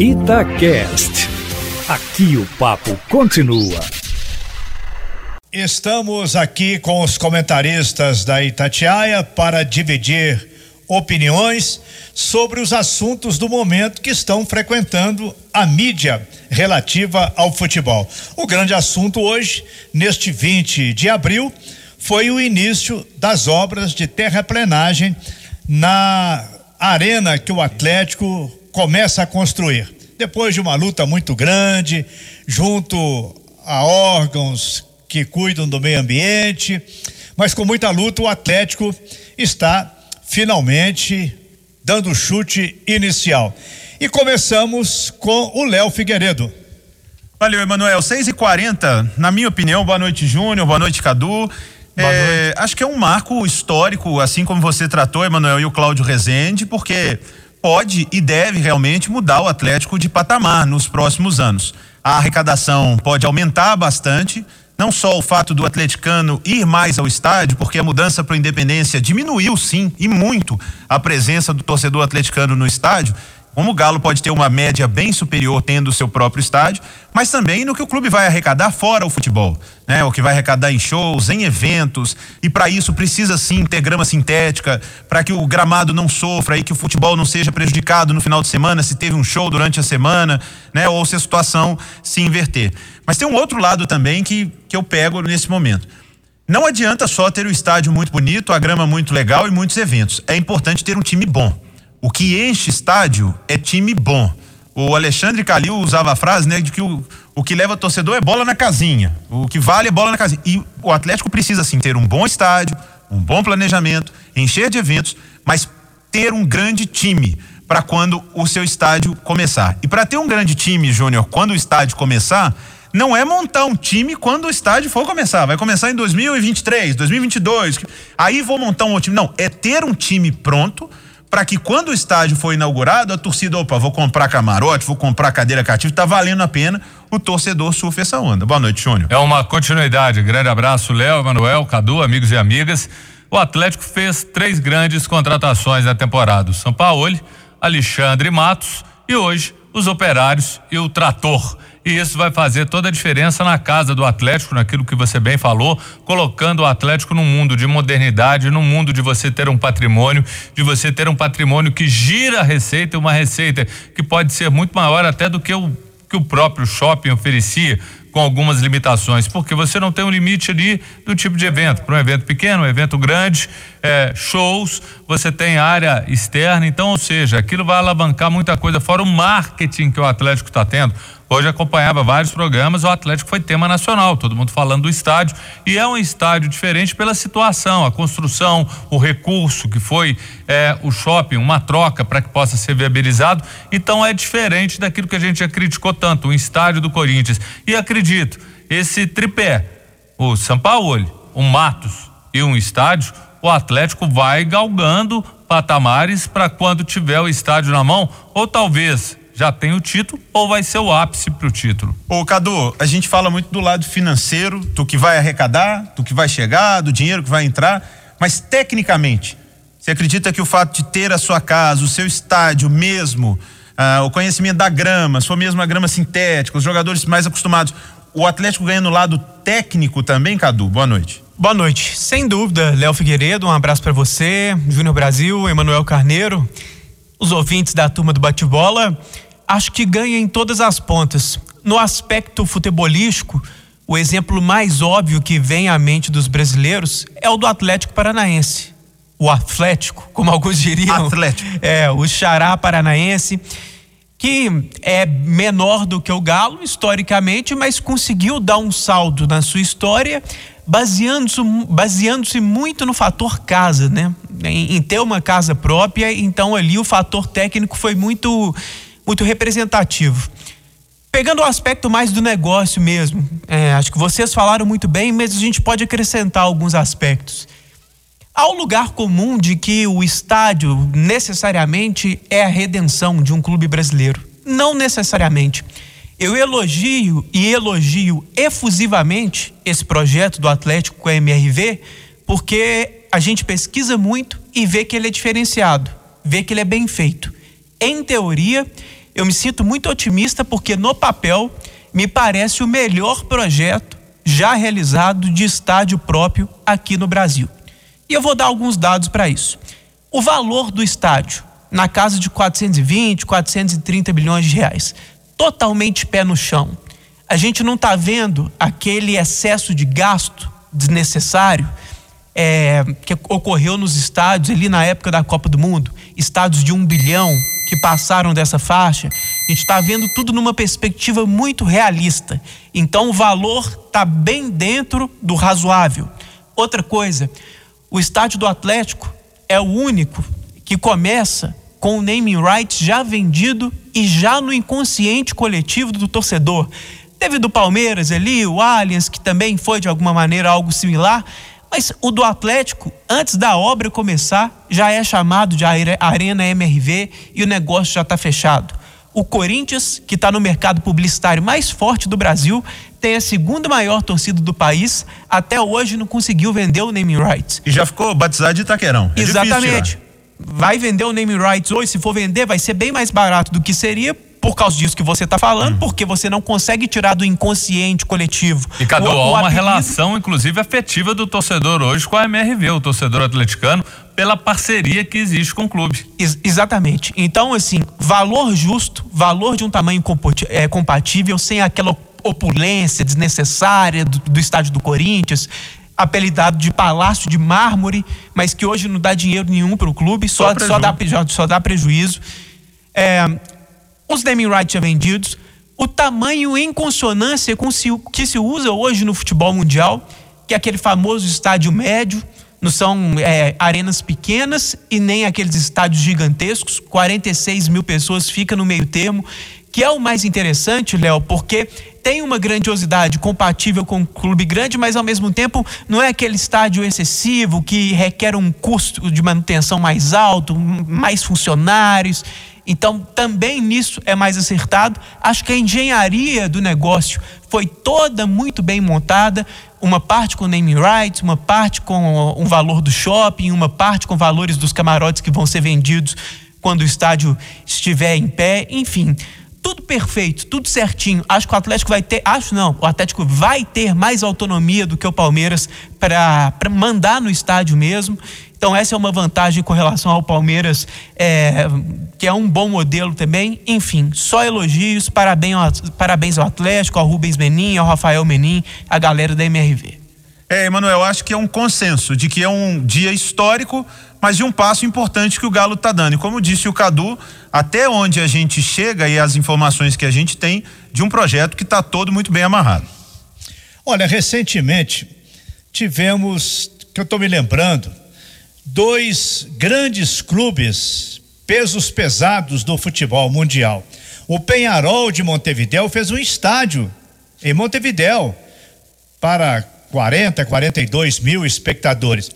Itacast. Aqui o papo continua. Estamos aqui com os comentaristas da Itatiaia para dividir opiniões sobre os assuntos do momento que estão frequentando a mídia relativa ao futebol. O grande assunto hoje, neste 20 de abril, foi o início das obras de terraplenagem na arena que o Atlético começa a construir. Depois de uma luta muito grande, junto a órgãos que cuidam do meio ambiente, mas com muita luta, o Atlético está finalmente dando o chute inicial. E começamos com o Léo Figueiredo. Valeu, Emanuel. 6 e 40 na minha opinião, boa noite, Júnior, boa noite, Cadu. É, acho que é um marco histórico, assim como você tratou, Emanuel, e o Cláudio Rezende, porque pode e deve realmente mudar o Atlético de patamar nos próximos anos. A arrecadação pode aumentar bastante, não só o fato do atleticano ir mais ao estádio, porque a mudança para o Independência diminuiu sim e muito a presença do torcedor atleticano no estádio, como o Galo pode ter uma média bem superior tendo o seu próprio estádio, mas também no que o clube vai arrecadar fora o futebol, né? O que vai arrecadar em shows, em eventos, e para isso precisa sim ter grama sintética, para que o gramado não sofra e que o futebol não seja prejudicado no final de semana se teve um show durante a semana, né? Ou se a situação se inverter. Mas tem um outro lado também que que eu pego nesse momento. Não adianta só ter o estádio muito bonito, a grama muito legal e muitos eventos. É importante ter um time bom. O que enche estádio é time bom. O Alexandre Calil usava a frase, né, de que o, o que leva torcedor é bola na casinha. O que vale é bola na casinha. E o Atlético precisa sim ter um bom estádio, um bom planejamento, encher de eventos, mas ter um grande time para quando o seu estádio começar. E para ter um grande time, Júnior, quando o estádio começar, não é montar um time quando o estádio for começar. Vai começar em 2023, 2022. Aí vou montar um outro time. Não, é ter um time pronto para que quando o estádio for inaugurado, a torcida, opa, vou comprar camarote, vou comprar cadeira cativa, tá valendo a pena, o torcedor surfa essa onda. Boa noite, Júnior. É uma continuidade. Grande abraço, Léo, Manuel, Cadu, amigos e amigas. O Atlético fez três grandes contratações na temporada: o São Paulo, Alexandre Matos e hoje os Operários e o Trator e isso vai fazer toda a diferença na casa do Atlético, naquilo que você bem falou, colocando o Atlético num mundo de modernidade, num mundo de você ter um patrimônio, de você ter um patrimônio que gira a receita, uma receita que pode ser muito maior até do que o que o próprio shopping oferecia com algumas limitações, porque você não tem um limite ali do tipo de evento. Para um evento pequeno, um evento grande, é, shows, você tem área externa, então, ou seja, aquilo vai alavancar muita coisa, fora o marketing que o Atlético está tendo. Hoje acompanhava vários programas, o Atlético foi tema nacional, todo mundo falando do estádio. E é um estádio diferente pela situação, a construção, o recurso que foi é, o shopping, uma troca para que possa ser viabilizado. Então é diferente daquilo que a gente já criticou tanto, o estádio do Corinthians. E acredito, esse tripé, o São Paulo, o Matos e um estádio, o Atlético vai galgando patamares para quando tiver o estádio na mão, ou talvez já tem o título ou vai ser o ápice para o título? Ô Cadu, a gente fala muito do lado financeiro, do que vai arrecadar, do que vai chegar, do dinheiro que vai entrar, mas tecnicamente, você acredita que o fato de ter a sua casa, o seu estádio mesmo, ah, o conhecimento da grama, sua mesma grama sintética, os jogadores mais acostumados, o Atlético ganha no lado técnico também, Cadu? Boa noite. Boa noite. Sem dúvida, Léo Figueiredo, um abraço para você, Júnior Brasil, Emanuel Carneiro, os ouvintes da turma do bate-bola acho que ganha em todas as pontas. No aspecto futebolístico, o exemplo mais óbvio que vem à mente dos brasileiros é o do Atlético Paranaense. O Atlético, como alguns diriam. Atlético. É, o Xará Paranaense, que é menor do que o Galo, historicamente, mas conseguiu dar um saldo na sua história, baseando-se baseando muito no fator casa, né? Em, em ter uma casa própria, então ali o fator técnico foi muito muito representativo. Pegando o aspecto mais do negócio mesmo, é, acho que vocês falaram muito bem, mas a gente pode acrescentar alguns aspectos. Há o lugar comum de que o estádio necessariamente é a redenção de um clube brasileiro. Não necessariamente. Eu elogio e elogio efusivamente esse projeto do Atlético com a MRV, porque a gente pesquisa muito e vê que ele é diferenciado, vê que ele é bem feito. Em teoria, eu me sinto muito otimista porque no papel me parece o melhor projeto já realizado de estádio próprio aqui no Brasil. E eu vou dar alguns dados para isso. O valor do estádio, na casa de 420, 430 bilhões de reais, totalmente pé no chão. A gente não está vendo aquele excesso de gasto desnecessário é, que ocorreu nos estádios ali na época da Copa do Mundo, estádios de um bilhão que passaram dessa faixa. A gente está vendo tudo numa perspectiva muito realista. Então o valor está bem dentro do razoável. Outra coisa, o estádio do Atlético é o único que começa com o naming rights já vendido e já no inconsciente coletivo do torcedor. Teve do Palmeiras ali, o Allianz, que também foi de alguma maneira algo similar, mas o do Atlético, antes da obra começar, já é chamado de Arena MRV e o negócio já está fechado. O Corinthians, que está no mercado publicitário mais forte do Brasil, tem a segunda maior torcida do país, até hoje não conseguiu vender o naming rights. E já ficou batizado de Itaquerão. É Exatamente. Vai vender o naming rights hoje, se for vender, vai ser bem mais barato do que seria por causa disso que você está falando, hum. porque você não consegue tirar do inconsciente coletivo. E cada há uma apelido... relação, inclusive, afetiva do torcedor hoje com a MRV, o torcedor atleticano, pela parceria que existe com o clube. Ex exatamente. Então, assim, valor justo, valor de um tamanho é, compatível, sem aquela opulência desnecessária do, do estádio do Corinthians, apelidado de Palácio de Mármore, mas que hoje não dá dinheiro nenhum para o clube, só, só, só, dá, só dá prejuízo. É, os naming rights já vendidos, o tamanho em consonância com o que se usa hoje no futebol mundial, que é aquele famoso estádio médio, não são é, arenas pequenas e nem aqueles estádios gigantescos, 46 mil pessoas fica no meio termo, que é o mais interessante, Léo, porque tem uma grandiosidade compatível com um clube grande, mas ao mesmo tempo não é aquele estádio excessivo que requer um custo de manutenção mais alto, mais funcionários. Então, também nisso é mais acertado. Acho que a engenharia do negócio foi toda muito bem montada. Uma parte com naming rights, uma parte com o valor do shopping, uma parte com valores dos camarotes que vão ser vendidos quando o estádio estiver em pé. Enfim, tudo perfeito, tudo certinho. Acho que o Atlético vai ter, acho não, o Atlético vai ter mais autonomia do que o Palmeiras para mandar no estádio mesmo. Então, essa é uma vantagem com relação ao Palmeiras, é, que é um bom modelo também. Enfim, só elogios, parabéns ao, parabéns ao Atlético, ao Rubens Menin, ao Rafael Menin, a galera da MRV. É, Emanuel, acho que é um consenso de que é um dia histórico, mas de um passo importante que o Galo está dando. E como disse o Cadu, até onde a gente chega e as informações que a gente tem de um projeto que está todo muito bem amarrado. Olha, recentemente tivemos, que eu estou me lembrando, dois grandes clubes, pesos pesados do futebol mundial. O Penharol de Montevidéu fez um estádio em Montevidéu para 40, 42 mil espectadores.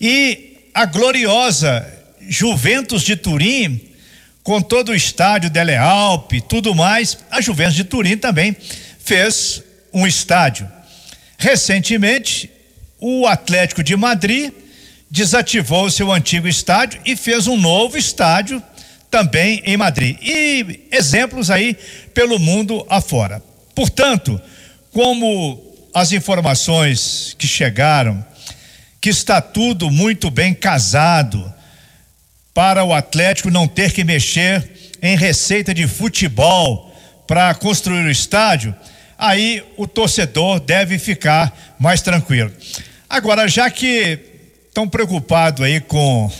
E a gloriosa Juventus de Turim, com todo o estádio Dele Alpe, tudo mais, a Juventus de Turim também fez um estádio. Recentemente, o Atlético de Madrid desativou o seu antigo estádio e fez um novo estádio também em Madrid. E exemplos aí pelo mundo afora. Portanto, como as informações que chegaram, que está tudo muito bem casado para o Atlético não ter que mexer em receita de futebol para construir o estádio, aí o torcedor deve ficar mais tranquilo. Agora, já que estão preocupados aí com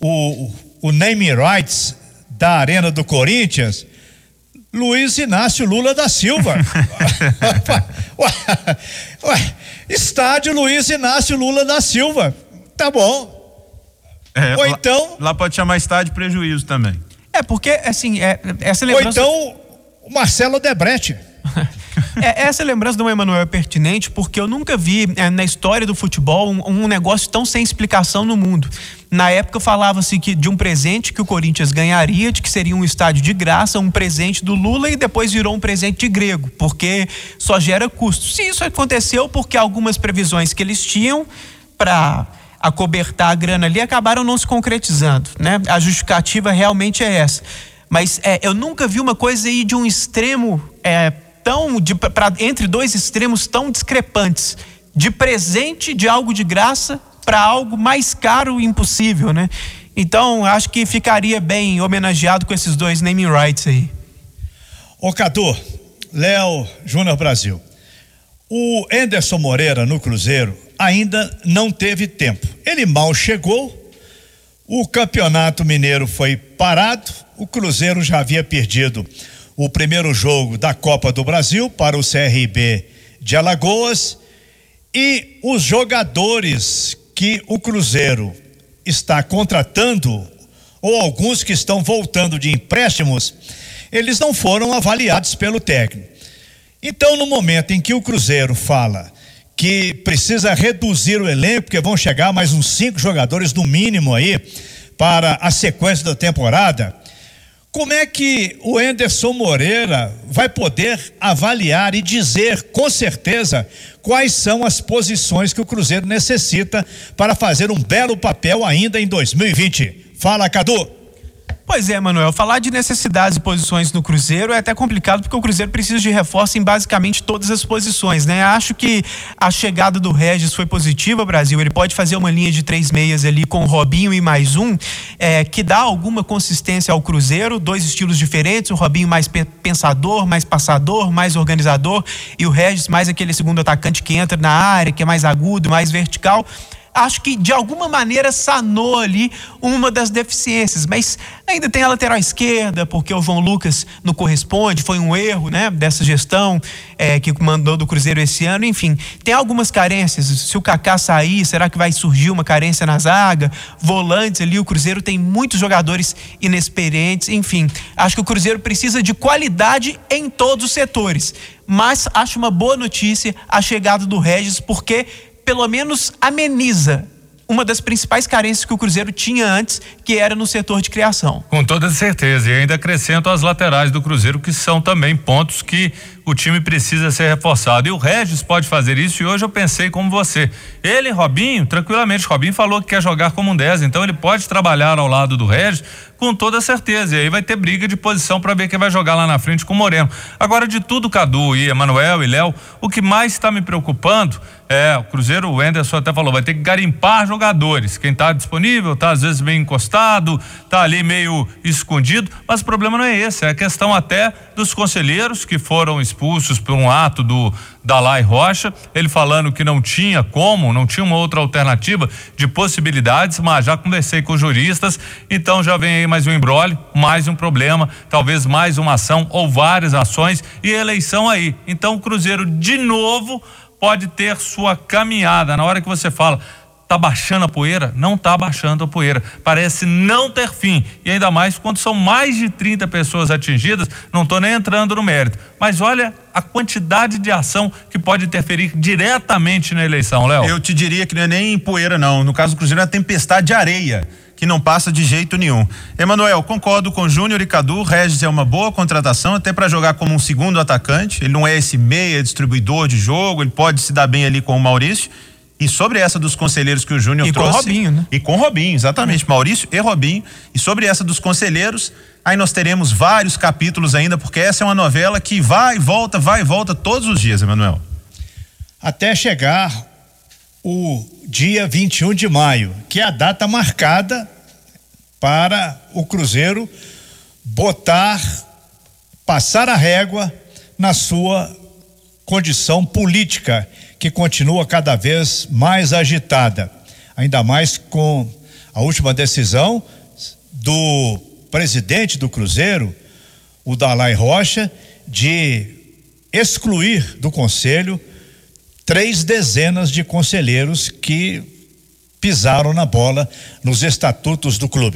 o, o naming rights da Arena do Corinthians, Luiz Inácio Lula da Silva. ué, ué, estádio Luiz Inácio Lula da Silva. Tá bom. É, Ou então. Lá, lá, pode chamar estádio prejuízo também. É, porque, assim, é, essa lembrança. Ou então, o Marcelo Debrecht. É, essa lembrança do Emanuel é pertinente porque eu nunca vi é, na história do futebol um, um, negócio tão sem explicação no mundo. Na época falava-se que de um presente que o Corinthians ganharia, de que seria um estádio de graça, um presente do Lula e depois virou um presente de grego, porque só gera custo. Se isso aconteceu porque algumas previsões que eles tinham para acobertar a grana ali acabaram não se concretizando, né? A justificativa realmente é essa. Mas é, eu nunca vi uma coisa aí de um extremo é, tão de, pra, entre dois extremos tão discrepantes, de presente de algo de graça para algo mais caro e impossível, né? Então acho que ficaria bem homenageado com esses dois naming rights aí. Ô Cadu, Léo Júnior Brasil. O Enderson Moreira no Cruzeiro ainda não teve tempo. Ele mal chegou, o campeonato mineiro foi parado, o Cruzeiro já havia perdido o primeiro jogo da Copa do Brasil para o CRB de Alagoas e os jogadores que o Cruzeiro está contratando, ou alguns que estão voltando de empréstimos, eles não foram avaliados pelo técnico. Então, no momento em que o Cruzeiro fala que precisa reduzir o elenco, porque vão chegar mais uns cinco jogadores no mínimo aí para a sequência da temporada, como é que o Enderson Moreira vai poder avaliar e dizer com certeza quais são as posições que o Cruzeiro necessita para fazer um belo papel ainda em 2020? Fala, Cadu. Pois é, Manuel, falar de necessidades e posições no Cruzeiro é até complicado porque o Cruzeiro precisa de reforço em basicamente todas as posições, né? Acho que a chegada do Regis foi positiva, Brasil. Ele pode fazer uma linha de três meias ali com o Robinho e mais um, é, que dá alguma consistência ao Cruzeiro, dois estilos diferentes, o Robinho mais pensador, mais passador, mais organizador e o Regis mais aquele segundo atacante que entra na área, que é mais agudo, mais vertical acho que de alguma maneira sanou ali uma das deficiências, mas ainda tem a lateral esquerda, porque o João Lucas não corresponde, foi um erro, né, dessa gestão é, que mandou do Cruzeiro esse ano, enfim, tem algumas carências, se o Kaká sair, será que vai surgir uma carência na zaga? Volantes ali, o Cruzeiro tem muitos jogadores inexperientes, enfim, acho que o Cruzeiro precisa de qualidade em todos os setores, mas acho uma boa notícia a chegada do Regis, porque pelo menos ameniza uma das principais carências que o Cruzeiro tinha antes, que era no setor de criação. Com toda certeza. E ainda acrescento as laterais do Cruzeiro, que são também pontos que o time precisa ser reforçado. E o Regis pode fazer isso, e hoje eu pensei como você. Ele, Robinho, tranquilamente, Robinho falou que quer jogar como um 10, então ele pode trabalhar ao lado do Regis com toda certeza. E aí vai ter briga de posição para ver quem vai jogar lá na frente com o Moreno. Agora, de tudo, Cadu e Emanuel e Léo, o que mais está me preocupando é, o Cruzeiro, o Enderson até falou, vai ter que garimpar jogadores. Quem está disponível, está às vezes meio encostado, está ali meio escondido, mas o problema não é esse, é a questão até dos conselheiros que foram expulsos por um ato do Dalai Rocha, ele falando que não tinha como, não tinha uma outra alternativa de possibilidades, mas já conversei com juristas, então já vem aí mais um embrólio, mais um problema, talvez mais uma ação ou várias ações e eleição aí. Então o Cruzeiro de novo pode ter sua caminhada. Na hora que você fala, tá baixando a poeira? Não tá baixando a poeira. Parece não ter fim. E ainda mais quando são mais de 30 pessoas atingidas, não estou nem entrando no mérito. Mas olha a quantidade de ação que pode interferir diretamente na eleição, Léo. Eu te diria que não é nem poeira, não. No caso do Cruzeiro é tempestade de areia que não passa de jeito nenhum. Emanuel, concordo com Júnior e Cadu, Regis é uma boa contratação, até para jogar como um segundo atacante. Ele não é esse meia distribuidor de jogo, ele pode se dar bem ali com o Maurício. E sobre essa dos conselheiros que o Júnior trouxe. E com o Robinho, né? E com o Robinho, exatamente. Maurício e Robinho. E sobre essa dos conselheiros, aí nós teremos vários capítulos ainda, porque essa é uma novela que vai e volta, vai e volta todos os dias, Emanuel. Até chegar o dia 21 de maio, que é a data marcada para o Cruzeiro botar, passar a régua na sua condição política, que continua cada vez mais agitada. Ainda mais com a última decisão do presidente do Cruzeiro, o Dalai Rocha, de excluir do conselho três dezenas de conselheiros que pisaram na bola nos estatutos do clube.